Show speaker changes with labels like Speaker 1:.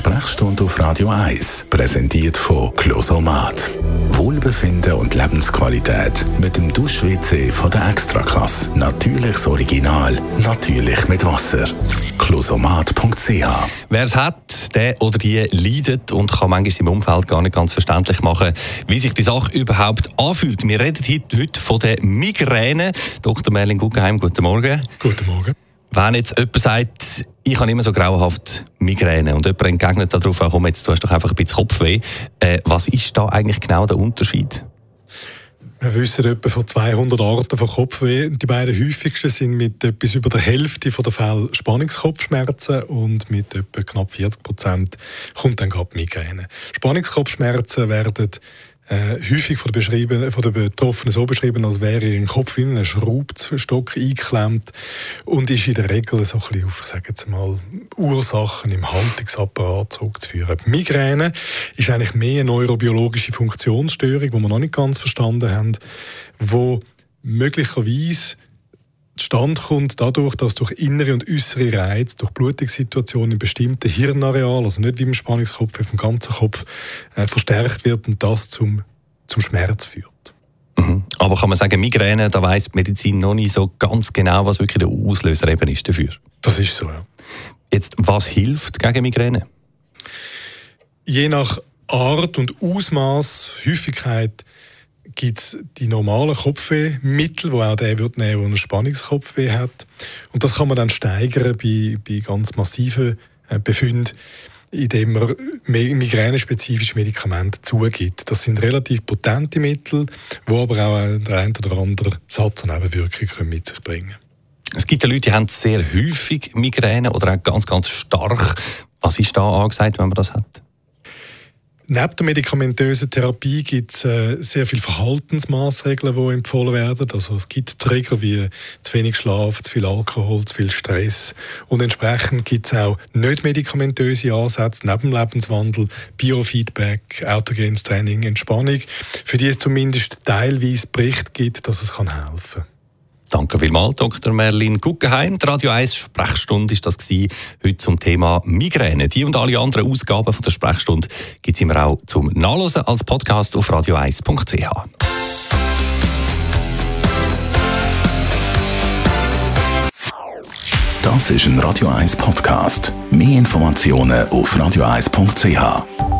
Speaker 1: Sprechstunde auf Radio 1, präsentiert von Closomat. Wohlbefinden und Lebensqualität mit dem Dusch-WC von der Extraklasse. Natürliches Original, natürlich mit Wasser. Closomat.ch
Speaker 2: Wer es hat, der oder die leidet und kann manchmal im Umfeld gar nicht ganz verständlich machen, wie sich die Sache überhaupt anfühlt. Wir reden heute von der Migräne. Dr. Merlin Guggenheim, guten Morgen.
Speaker 3: Guten Morgen.
Speaker 2: Wenn jetzt jemand sagt, ich habe immer so grauenhaft Migräne und jemand entgegnet darauf, komm, jetzt du hast doch einfach ein bisschen Kopfweh. Äh, was ist da eigentlich genau der Unterschied?
Speaker 3: Wir wissen etwa von 200 Arten von Kopfweh. Die beiden häufigsten sind mit etwas über der Hälfte der Fälle Spannungskopfschmerzen und mit etwa knapp 40 Prozent kommt dann gerade Migräne. Spannungskopfschmerzen werden äh, häufig von der, von der Betroffenen so beschrieben, als wäre ihr Kopf in einen Schraubstock eingeklemmt und ist in der Regel so ein bisschen auf, ich sage jetzt mal, Ursachen im Haltungsapparat zurückzuführen. Die Migräne ist eigentlich mehr eine neurobiologische Funktionsstörung, die wir noch nicht ganz verstanden haben, wo möglicherweise zustande kommt dadurch, dass durch innere und äußere Reize, durch Blutungssituationen in bestimmten Hirnarealen, also nicht wie im Spannungskopf, auf dem ganzen Kopf, äh, verstärkt wird und das zum, zum Schmerz führt.
Speaker 2: Mhm. Aber kann man sagen, Migräne, da weiß die Medizin noch nicht so ganz genau, was wirklich der Auslöser eben ist dafür?
Speaker 3: Das ist so, ja.
Speaker 2: Jetzt, was hilft gegen Migräne?
Speaker 3: Je nach Art und Ausmaß, Häufigkeit gibt es die normalen Kopfwehmittel, wo auch der wird nehmen, der einen Spannungskopfweh hat. Und das kann man dann steigern bei, bei ganz massiven äh, Befunden, indem man migränespezifische Medikamente zugibt. Das sind relativ potente Mittel, die aber auch der ein oder andere Satz an Nebenwirkungen mit sich bringen
Speaker 2: Es gibt ja Leute, die haben sehr häufig Migräne oder auch ganz, ganz stark. Was ist da angesagt, wenn man das hat?
Speaker 3: Neben der medikamentösen Therapie gibt es äh, sehr viele Verhaltensmaßregeln, die empfohlen werden. Also es gibt Trigger wie zu wenig Schlaf, zu viel Alkohol, zu viel Stress. Und entsprechend gibt es auch nicht medikamentöse Ansätze neben Lebenswandel, Biofeedback, autogenes Training, Entspannung, für die es zumindest teilweise Bericht gibt, dass es helfen kann.
Speaker 2: Danke vielmals, Dr. Merlin Guggenheim. Die Radio 1 Sprechstunde ist das gewesen, heute zum Thema Migräne. Die und alle anderen Ausgaben von der Sprechstunde gibt es immer auch zum Nachlesen als Podcast auf radio1.ch.
Speaker 1: Das ist ein Radio 1 Podcast. Mehr Informationen auf radio1.ch.